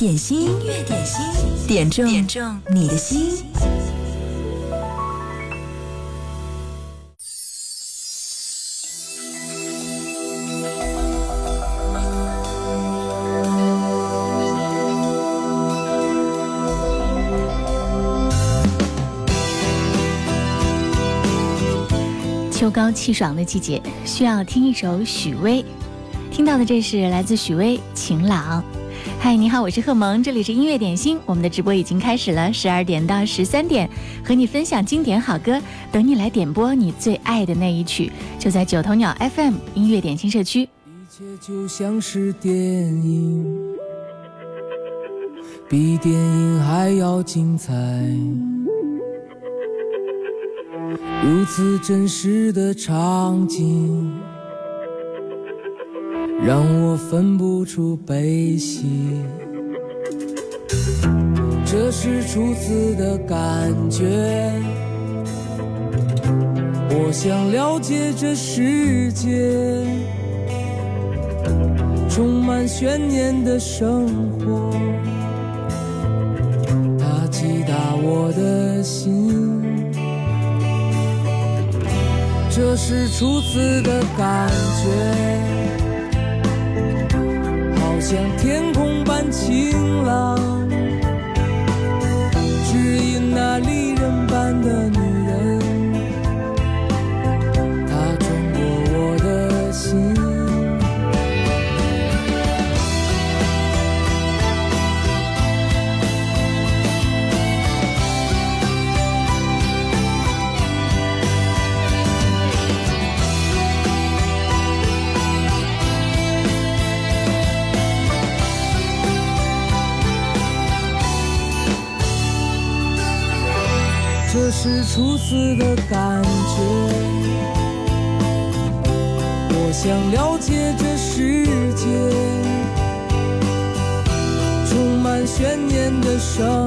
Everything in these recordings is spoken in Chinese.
点心，音乐点心，点中点中你的心。秋高气爽的季节，需要听一首许巍。听到的这是来自许巍《晴朗》。嗨，你好，我是贺萌，这里是音乐点心，我们的直播已经开始了，十二点到十三点，和你分享经典好歌，等你来点播你最爱的那一曲，就在九头鸟 FM 音乐点心社区。一切就像是电影，比电影还要精彩。如此真实的场景，让我分不出悲喜。这是初次的感觉，我想了解这世界，充满悬念的生活，它击打我的心。这是初次的感觉，像天空般晴朗，只因那离是初次的感觉，我想了解这世界，充满悬念的生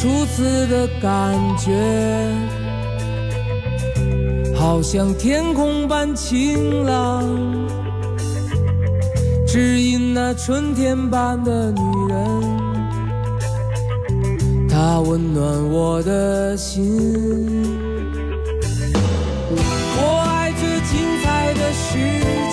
初次的感觉，好像天空般晴朗，只因那春天般的女人，她温暖我的心。我爱这精彩的世界，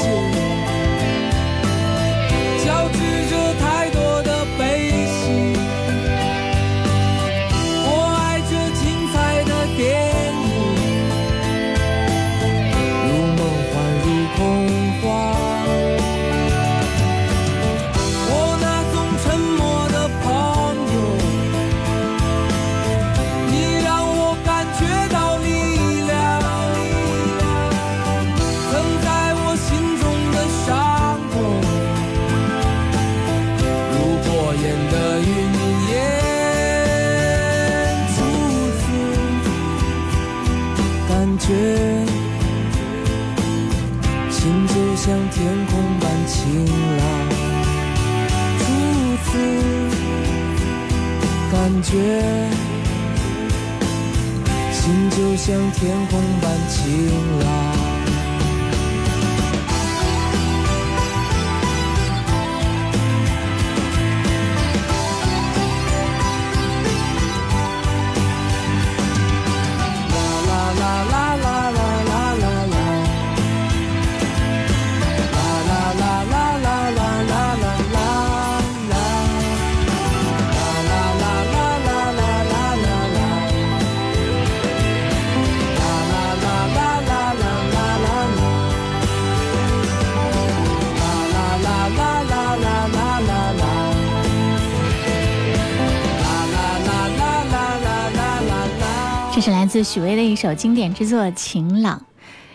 这是来自许巍的一首经典之作《晴朗》。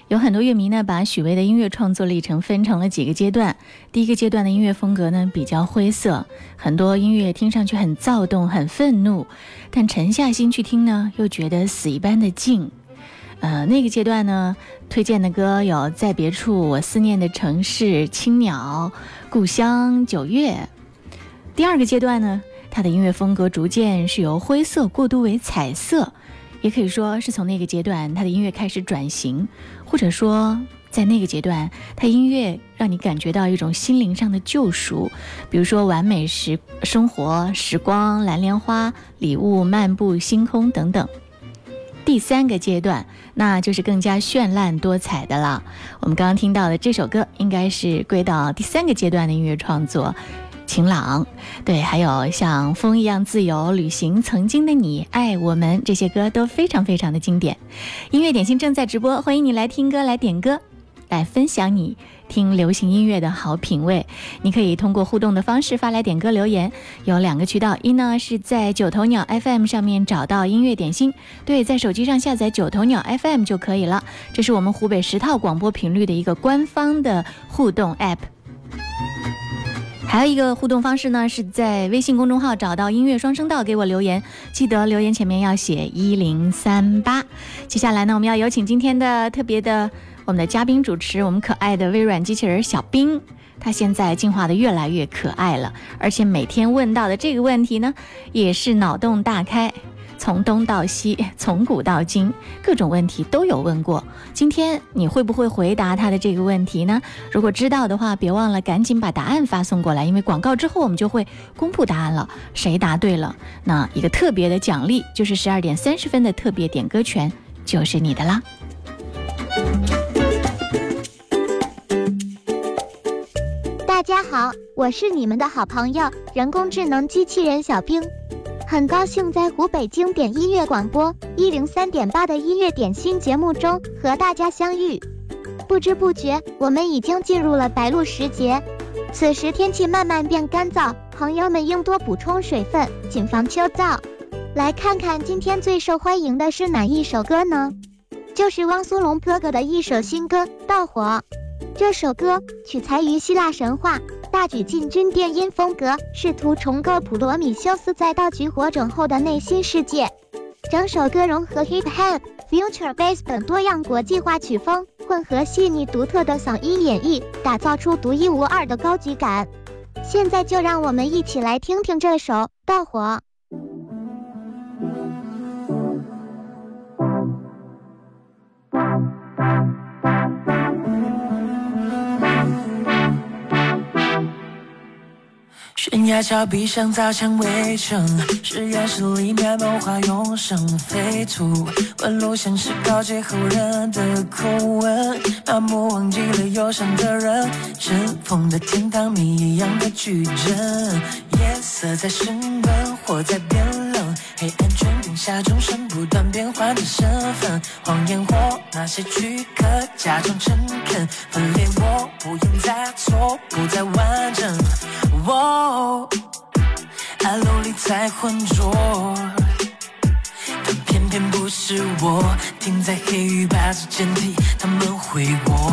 有很多乐迷呢，把许巍的音乐创作历程分成了几个阶段。第一个阶段的音乐风格呢，比较灰色，很多音乐听上去很躁动、很愤怒，但沉下心去听呢，又觉得死一般的静。呃，那个阶段呢，推荐的歌有《在别处》《我思念的城市》《青鸟》《故乡》《九月》。第二个阶段呢，他的音乐风格逐渐是由灰色过渡为彩色。也可以说是从那个阶段，他的音乐开始转型，或者说在那个阶段，他音乐让你感觉到一种心灵上的救赎，比如说《完美时生活》《时光》《蓝莲花》《礼物》《漫步星空》等等。第三个阶段，那就是更加绚烂多彩的了。我们刚刚听到的这首歌，应该是归到第三个阶段的音乐创作。晴朗，对，还有像风一样自由旅行，曾经的你，爱我们，这些歌都非常非常的经典。音乐点心正在直播，欢迎你来听歌，来点歌，来分享你听流行音乐的好品味。你可以通过互动的方式发来点歌留言，有两个渠道，一呢是在九头鸟 FM 上面找到音乐点心，对，在手机上下载九头鸟 FM 就可以了。这是我们湖北十套广播频率的一个官方的互动 App。还有一个互动方式呢，是在微信公众号找到音乐双声道给我留言，记得留言前面要写一零三八。接下来呢，我们要有请今天的特别的我们的嘉宾主持，我们可爱的微软机器人小冰，他现在进化的越来越可爱了，而且每天问到的这个问题呢，也是脑洞大开。从东到西，从古到今，各种问题都有问过。今天你会不会回答他的这个问题呢？如果知道的话，别忘了赶紧把答案发送过来，因为广告之后我们就会公布答案了。谁答对了，那一个特别的奖励就是十二点三十分的特别点歌权就是你的啦。大家好，我是你们的好朋友人工智能机器人小冰。很高兴在湖北经典音乐广播一零三点八的音乐点心节目中和大家相遇。不知不觉，我们已经进入了白露时节，此时天气慢慢变干燥，朋友们应多补充水分，谨防秋燥。来看看今天最受欢迎的是哪一首歌呢？就是汪苏泷哥哥的一首新歌《盗火》。这首歌取材于希腊神话。大举进军电音风格，试图重构普罗米修斯在盗取火种后的内心世界。整首歌融合 hip hop、future bass 等多样国际化曲风，混合细腻独特的嗓音演绎，打造出独一无二的高级感。现在就让我们一起来听听这首《盗火》。悬崖峭壁上砸墙围城，实验室里面谋划永生。废土纹路像是告诫后人的口吻，麻木忘记了忧伤的人，尘封的天堂谜一样的矩阵。夜色在升温，火在变冷，黑暗穹顶下众生不断变换的身份，谎言或那些躯壳假装诚恳，分裂我不用再错，不再完整。我暗楼里太浑浊，但偏偏不是我，停在黑与白之间替他们回国，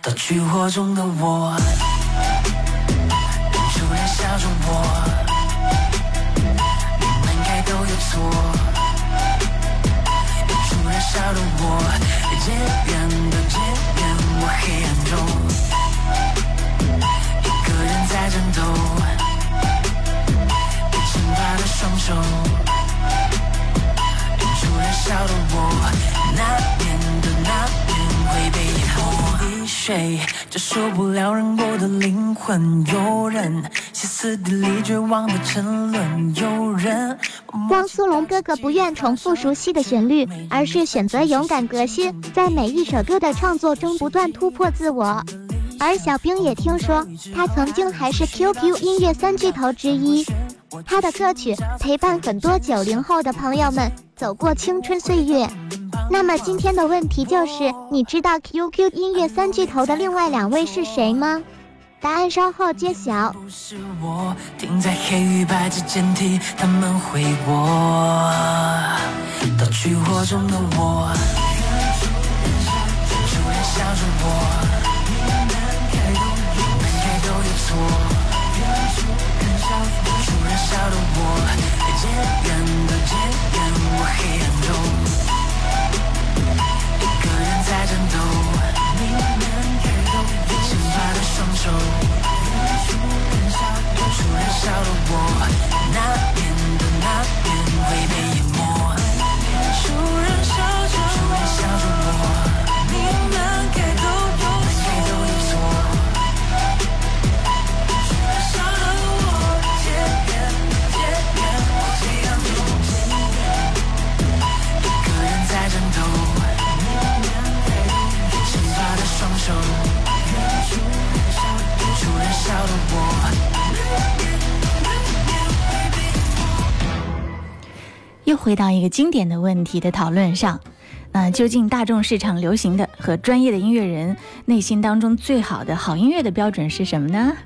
盗取火中的我，认出来笑中我，罚的双手，演出燃烧的我，那年的那年会被淹没。水结束不了人过的灵魂，有人歇斯底里绝望的沉沦，有人。汪苏泷哥哥不愿重复熟悉的旋律，而是选择勇敢革新，在每一首歌的创作中不断突破自我。而小兵也听说，他曾经还是 QQ 音乐三巨头之一，他的歌曲陪伴很多九零后的朋友们走过青春岁月。那么今天的问题就是，你知道 QQ 音乐三巨头的另外两位是谁吗？答案稍后揭晓。不是我停在黑与白之间替他们回国，到去火中的我，突然笑着我，笑的我，渐远的渐远，我黑暗中一个人在战斗，紧发的双手。突然笑的我，那边的那边会被淹没。突然笑着，突然笑着回到一个经典的问题的讨论上，那究竟大众市场流行的和专业的音乐人内心当中最好的好音乐的标准是什么呢？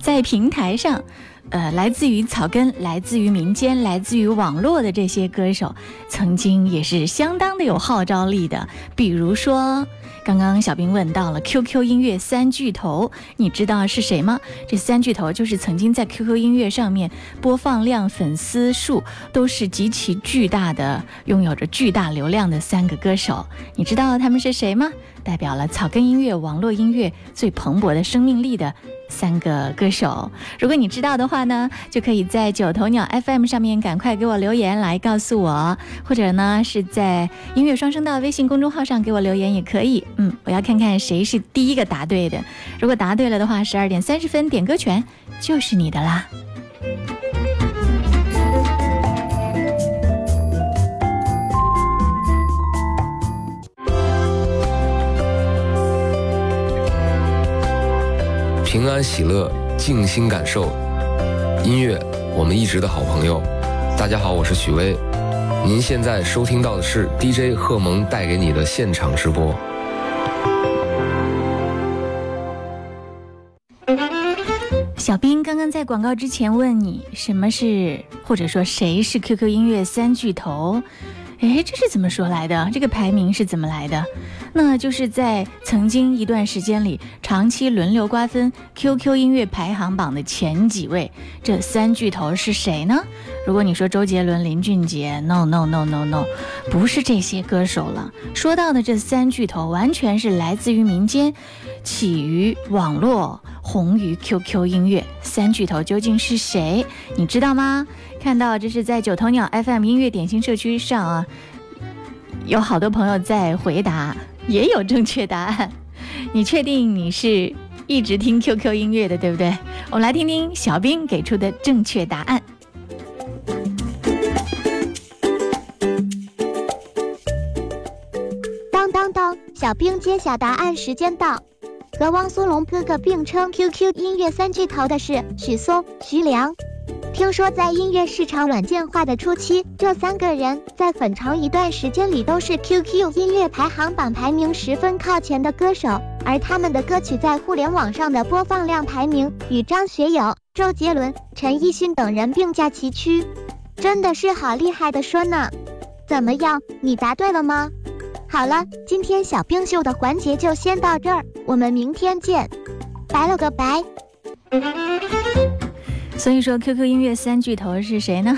在平台上，呃，来自于草根、来自于民间、来自于网络的这些歌手，曾经也是相当的有号召力的，比如说。刚刚小兵问到了 QQ 音乐三巨头，你知道是谁吗？这三巨头就是曾经在 QQ 音乐上面播放量、粉丝数都是极其巨大的，拥有着巨大流量的三个歌手。你知道他们是谁吗？代表了草根音乐、网络音乐最蓬勃的生命力的。三个歌手，如果你知道的话呢，就可以在九头鸟 FM 上面赶快给我留言来告诉我，或者呢是在音乐双声道微信公众号上给我留言也可以。嗯，我要看看谁是第一个答对的。如果答对了的话，十二点三十分点歌权就是你的啦。平安喜乐，静心感受音乐，我们一直的好朋友。大家好，我是许巍，您现在收听到的是 DJ 贺蒙带给你的现场直播。小兵刚刚在广告之前问你什么是，或者说谁是 QQ 音乐三巨头？哎，这是怎么说来的？这个排名是怎么来的？那就是在曾经一段时间里，长期轮流瓜分 QQ 音乐排行榜的前几位，这三巨头是谁呢？如果你说周杰伦、林俊杰，no no no no no，不是这些歌手了。说到的这三巨头，完全是来自于民间，起于网络，红于 QQ 音乐。三巨头究竟是谁？你知道吗？看到这是在九头鸟 FM 音乐点心社区上啊，有好多朋友在回答，也有正确答案。你确定你是一直听 QQ 音乐的，对不对？我们来听听小兵给出的正确答案。当当当，小兵揭晓答案时间到。和汪苏泷哥哥并称 QQ 音乐三巨头的是许嵩、徐良。听说在音乐市场软件化的初期，这三个人在很长一段时间里都是 QQ 音乐排行榜排名十分靠前的歌手，而他们的歌曲在互联网上的播放量排名与张学友、周杰伦、陈奕迅等人并驾齐驱，真的是好厉害的说呢。怎么样，你答对了吗？好了，今天小冰秀的环节就先到这儿，我们明天见，拜了个拜。所以说，QQ 音乐三巨头是谁呢？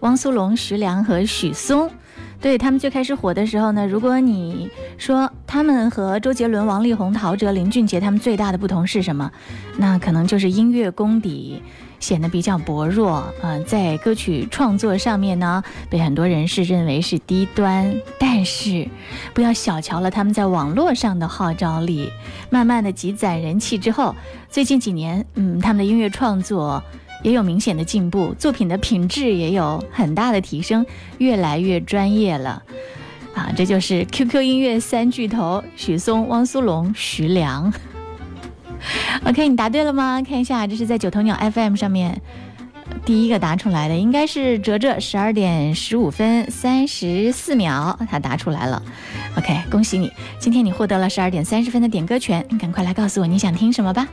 汪苏泷、徐良和许嵩。对他们最开始火的时候呢，如果你说他们和周杰伦、王力宏、陶喆、林俊杰他们最大的不同是什么？那可能就是音乐功底显得比较薄弱啊，在歌曲创作上面呢，被很多人是认为是低端。但是，不要小瞧了他们在网络上的号召力，慢慢的积攒人气之后，最近几年，嗯，他们的音乐创作。也有明显的进步，作品的品质也有很大的提升，越来越专业了，啊，这就是 QQ 音乐三巨头：许嵩、汪苏泷、徐良。OK，你答对了吗？看一下，这是在九头鸟 FM 上面第一个答出来的，应该是哲哲，十二点十五分三十四秒，他答出来了。OK，恭喜你，今天你获得了十二点三十分的点歌权，你赶快来告诉我你想听什么吧。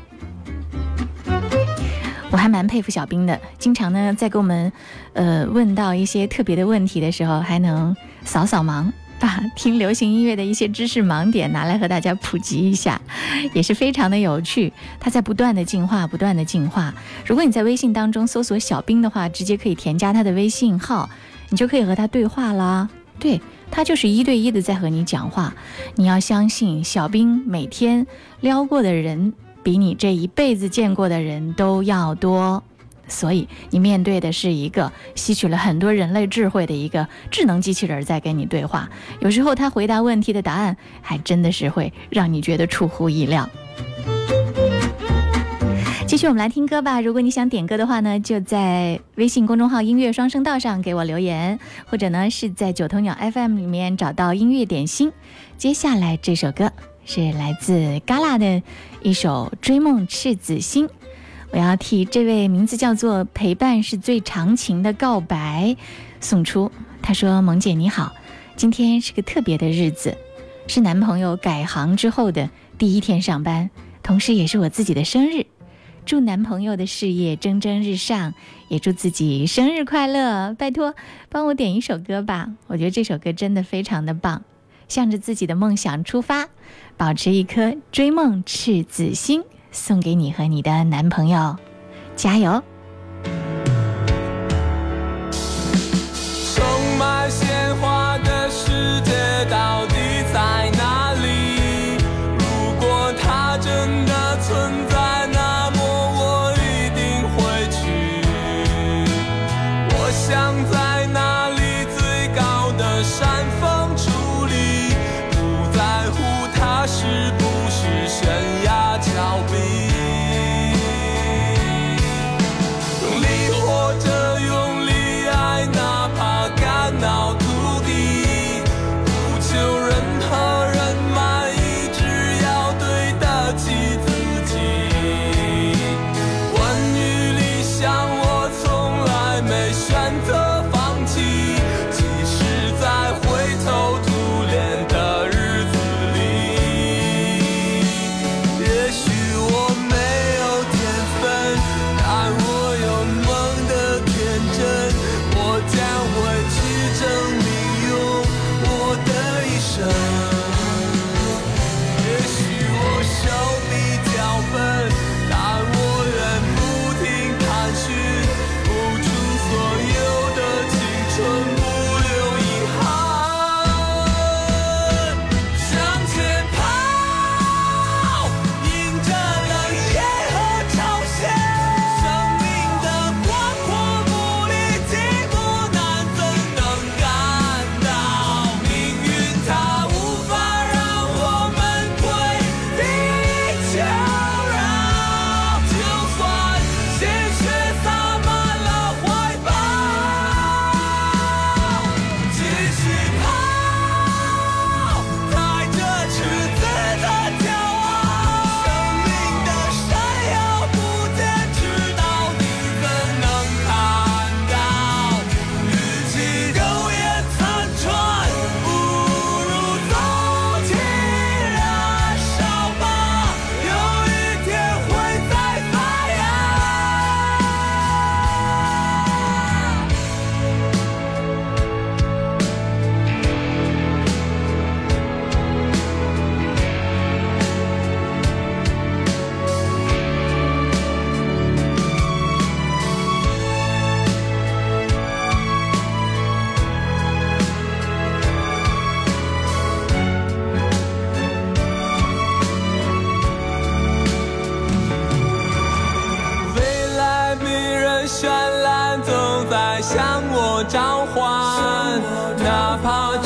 还蛮佩服小兵的，经常呢在给我们呃问到一些特别的问题的时候，还能扫扫盲。把听流行音乐的一些知识盲点拿来和大家普及一下，也是非常的有趣。他在不断的进化，不断的进化。如果你在微信当中搜索小兵的话，直接可以添加他的微信号，你就可以和他对话啦。对他就是一对一的在和你讲话。你要相信，小兵每天撩过的人，比你这一辈子见过的人都要多。所以你面对的是一个吸取了很多人类智慧的一个智能机器人在跟你对话。有时候他回答问题的答案还真的是会让你觉得出乎意料。继续，我们来听歌吧。如果你想点歌的话呢，就在微信公众号“音乐双声道”上给我留言，或者呢是在九头鸟 FM 里面找到音乐点心。接下来这首歌是来自嘎啦的一首《追梦赤子心》。我要替这位名字叫做“陪伴是最长情的告白”送出。他说：“萌姐你好，今天是个特别的日子，是男朋友改行之后的第一天上班，同时也是我自己的生日。祝男朋友的事业蒸蒸日上，也祝自己生日快乐！拜托，帮我点一首歌吧，我觉得这首歌真的非常的棒。向着自己的梦想出发，保持一颗追梦赤子心。”送给你和你的男朋友，加油！充满鲜花的世界哪怕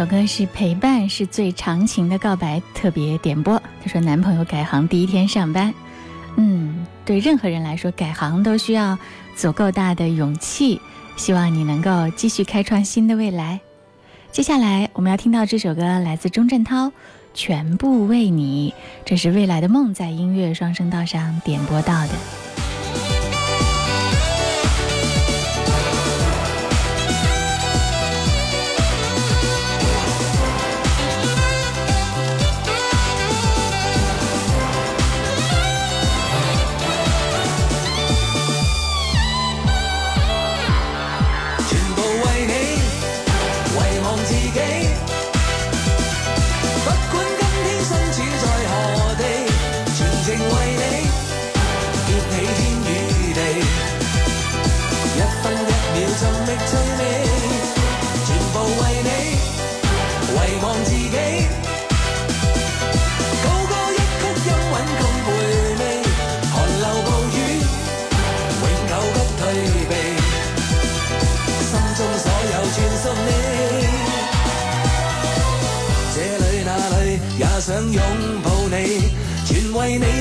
首歌是陪伴是最长情的告白，特别点播。他说，男朋友改行第一天上班，嗯，对任何人来说，改行都需要足够大的勇气。希望你能够继续开创新的未来。接下来我们要听到这首歌，来自钟镇涛，《全部为你》，这是未来的梦在音乐双声道上点播到的。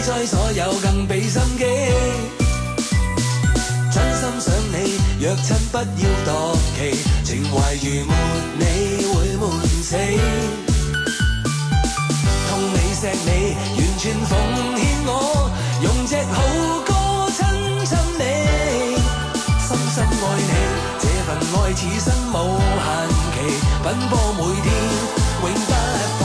在所有更俾心机，真心想你，若亲不要妒忌，情怀如没你会闷死。痛你锡你，完全奉献我，用只好歌亲亲你，深深爱你，这份爱此生无限期，奔波每天，永不。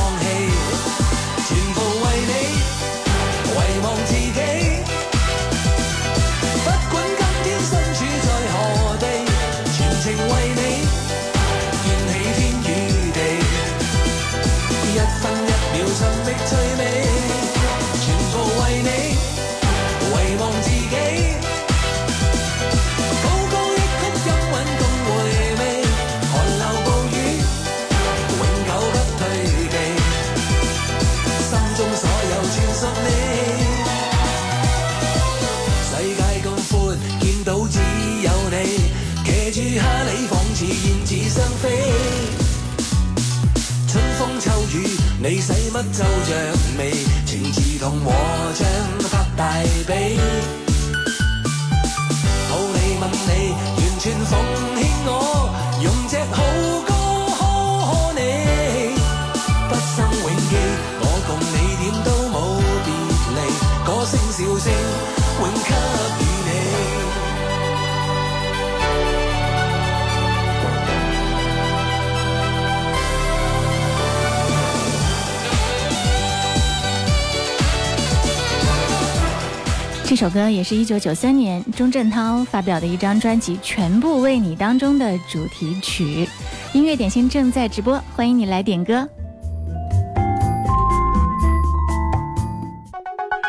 世界咁阔，见到只有你，骑住哈利仿似燕子双飞。春风秋雨，你使乜皱着眉？情字同和唱不大比。抱你吻你，完全奉献我，用只好。这首歌也是一九九三年钟镇涛发表的一张专辑《全部为你》当中的主题曲。音乐点心正在直播，欢迎你来点歌。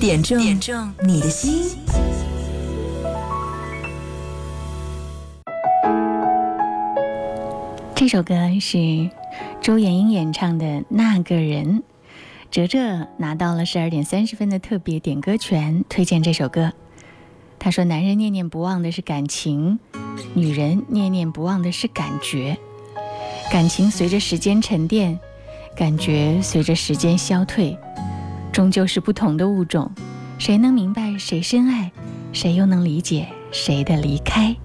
点中点中你的心。这首歌是周延英演唱的《那个人》，哲哲拿到了十二点三十分的特别点歌权，推荐这首歌。他说：“男人念念不忘的是感情，女人念念不忘的是感觉。感情随着时间沉淀，感觉随着时间消退。”终究是不同的物种，谁能明白谁深爱，谁又能理解谁的离开？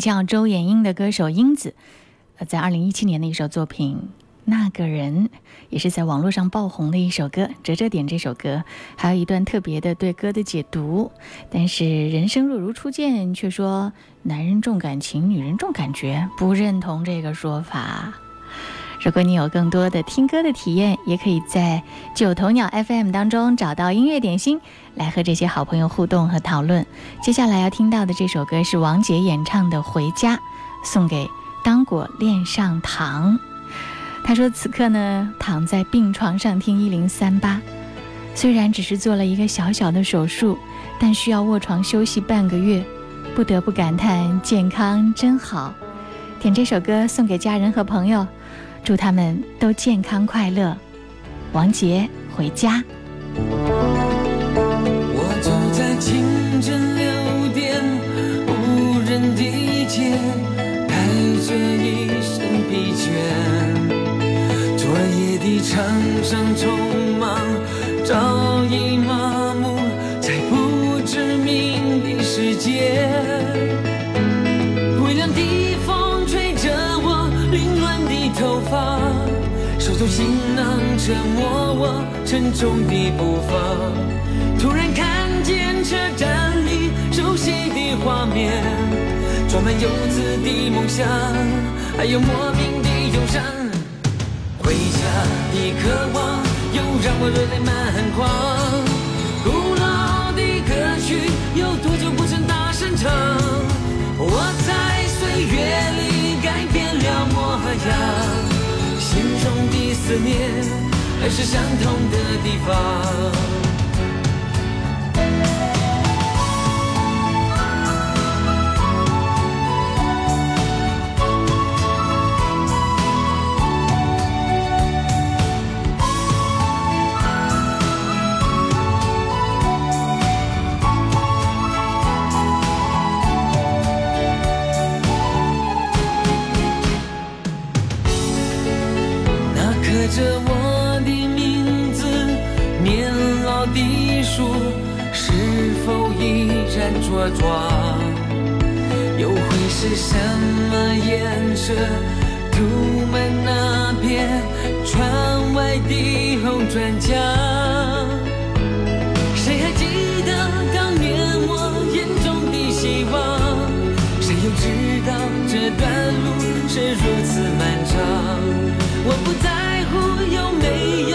叫周延英的歌手英子，呃，在二零一七年的一首作品《那个人》，也是在网络上爆红的一首歌。折折点这首歌，还有一段特别的对歌的解读。但是人生若如初见，却说男人重感情，女人重感觉，不认同这个说法。如果你有更多的听歌的体验，也可以在九头鸟 FM 当中找到音乐点心，来和这些好朋友互动和讨论。接下来要听到的这首歌是王杰演唱的《回家》，送给当果恋上糖。他说此刻呢，躺在病床上听一零三八，虽然只是做了一个小小的手术，但需要卧床休息半个月，不得不感叹健康真好。点这首歌送给家人和朋友。祝他们都健康快乐。王杰回家。我走在清晨六点无人的街，带着一身疲倦。昨夜的场上匆折磨我沉重的步伐。突然看见车站里熟悉的画面，装满游子的梦想，还有莫名的忧伤。回家的渴望，又让我热泪满眶。古老的歌曲，有多久不曾大声唱？我在岁月里改变了模样，心中的思念还是相同的地方。是否依然茁壮？又会是什么颜色？涂满那片窗外的红砖墙。谁还记得当年我眼中的希望？谁又知道这段路是如此漫长？我不在乎有没有，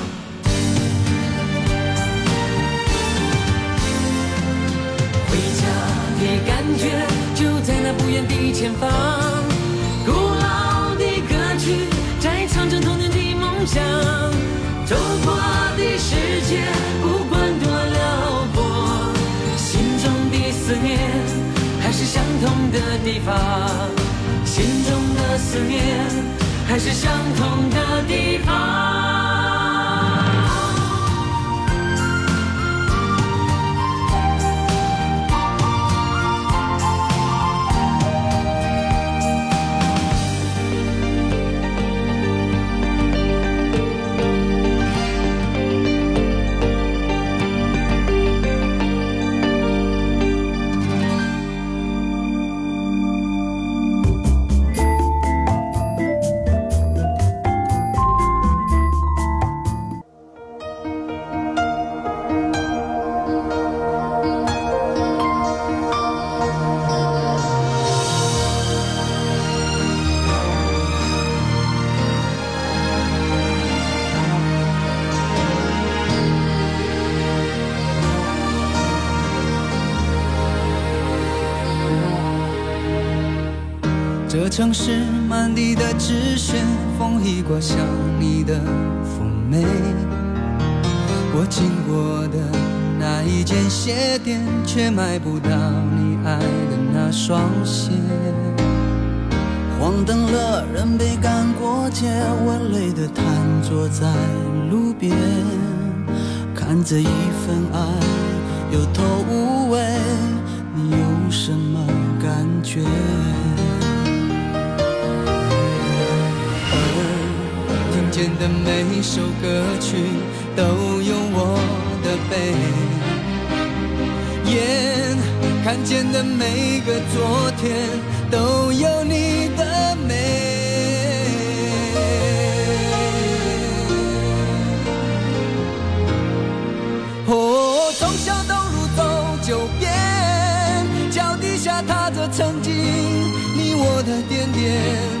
感觉就在那不远的前方。古老的歌曲在唱着童年的梦想，走过的世界不管多辽阔，心中的思念还是相同的地方，心中的思念还是相同的地方。我想你的妩媚。我经过的那一间鞋店，却买不到你爱的那双鞋。黄灯了，人被赶过街，我累得瘫坐在路边，看着一份爱有头无的每首歌曲都有我的悲，眼看见的每个昨天都有你的美。哦，从小东路走九遍，脚底下踏着曾经你我的点点。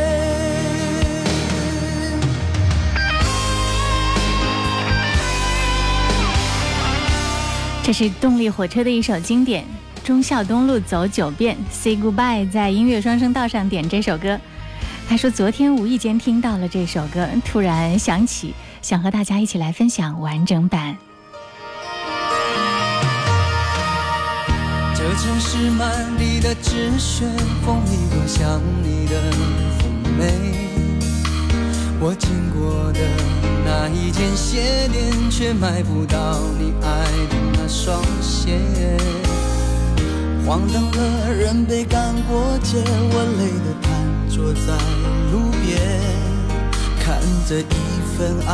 是动力火车的一首经典，《忠孝东路走九遍》，Say Goodbye，在音乐双声道上点这首歌。他说昨天无意间听到了这首歌，突然想起，想和大家一起来分享完整版。这城市满地的纸屑，风一刮像你的妩媚。我经过的那一间鞋店，却买不到你爱的那双鞋。黄灯了，人被赶过街，我累得瘫坐在路边，看着一份爱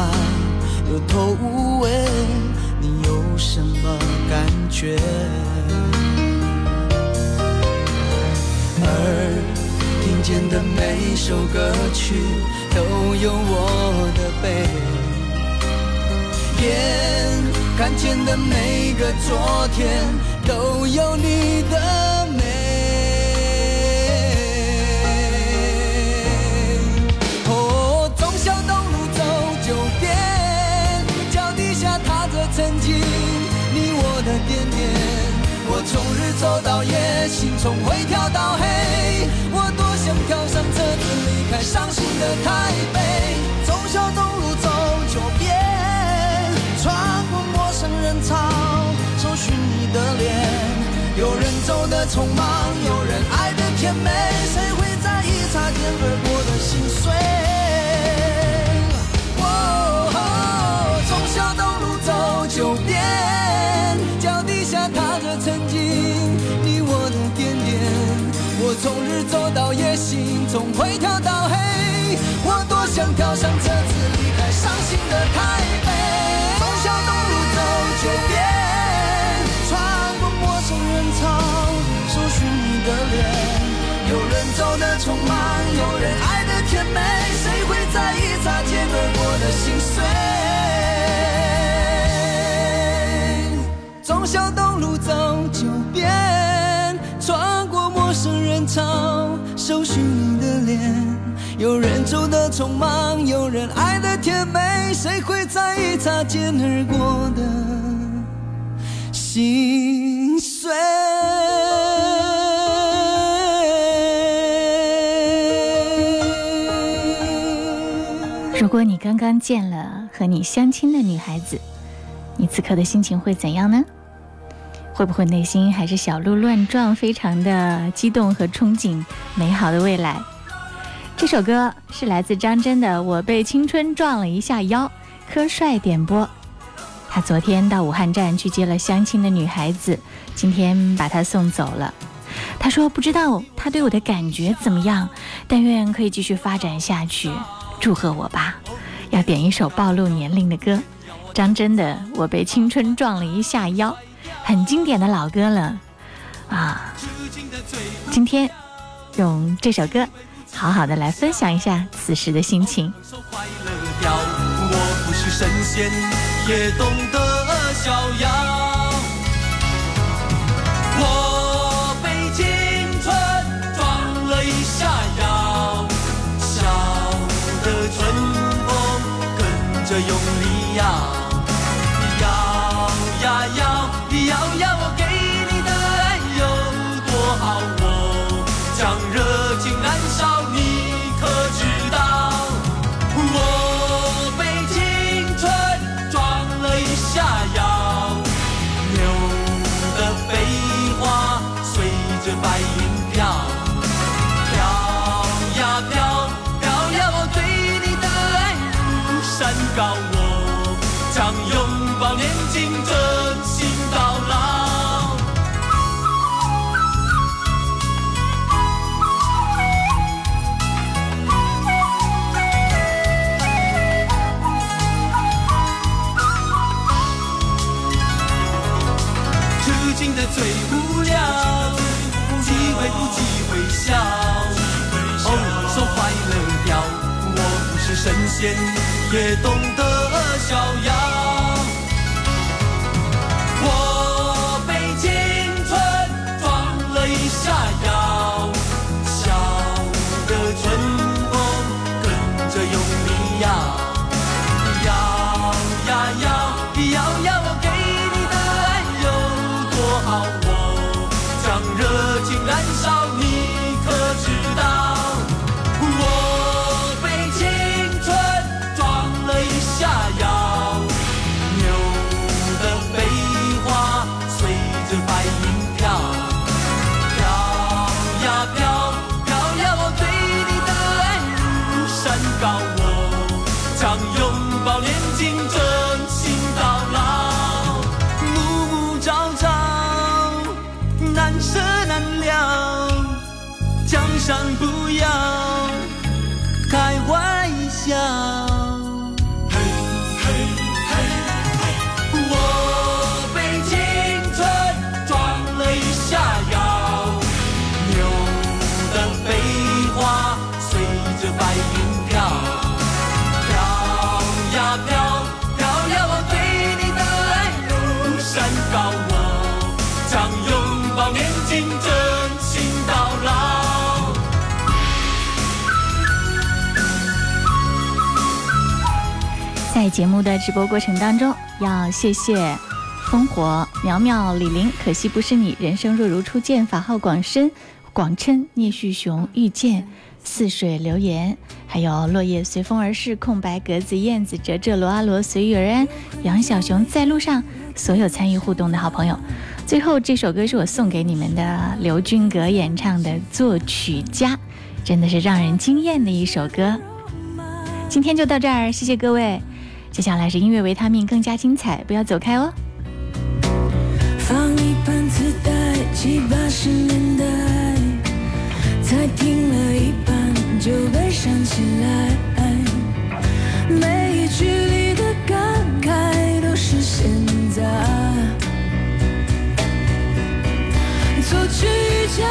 有头无尾，你有什么感觉？而听见的每首歌曲都有我的悲，天看见的每个昨天都有你的美。哦，忠孝东路走九遍，脚底下踏着曾经你我的点点。我从日走到夜，心从灰跳到黑。我多想跳上车子离开伤心的台北。忠孝东路走人潮，搜寻你的脸。有人走的匆忙，有人爱的甜美，谁会在意擦肩而过的心碎？哦，忠孝东路走九遍，脚底下踏着曾经你我的点点。我从日走到夜，心从灰跳到黑。我多想跳上车东路走九遍，穿过陌生人潮，搜寻你的脸。有人走的匆忙，有人爱的甜美，谁会在意擦肩而过的心碎？如果你刚刚见了和你相亲的女孩子，你此刻的心情会怎样呢？会不会内心还是小鹿乱撞，非常的激动和憧憬美好的未来？这首歌是来自张真的《我被青春撞了一下腰》，柯帅点播。他昨天到武汉站去接了相亲的女孩子，今天把她送走了。他说不知道他对我的感觉怎么样，但愿可以继续发展下去。祝贺我吧！要点一首暴露年龄的歌，张真的《我被青春撞了一下腰》，很经典的老歌了啊！今天用这首歌，好好的来分享一下此时的心情。我不是神仙，也懂得逍遥。我被青春撞了一下腰，笑的春风跟着用力摇，也懂得逍遥。江山不要在节目的直播过程当中，要谢谢烽火苗苗李玲，可惜不是你，人生若如初见，法号广深，广琛聂旭雄遇见，似水流言，还有落叶随风而逝，空白格子燕子哲哲罗阿罗随遇而安，杨小熊在路上，所有参与互动的好朋友。最后这首歌是我送给你们的，刘军格演唱的《作曲家》，真的是让人惊艳的一首歌。今天就到这儿，谢谢各位。接下来是音乐维他命，更加精彩，不要走开哦。放一盘磁带，七八十年代，才听了一半就悲伤起来。每一句里的感慨都是现在。作曲家，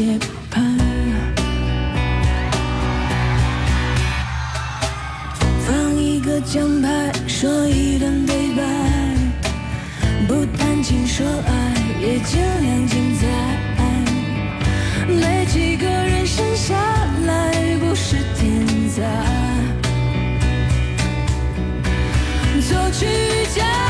也盼放一个奖牌，说一段对白，不谈情说爱，也尽量精彩。没几个人生下来不是天才，作曲家。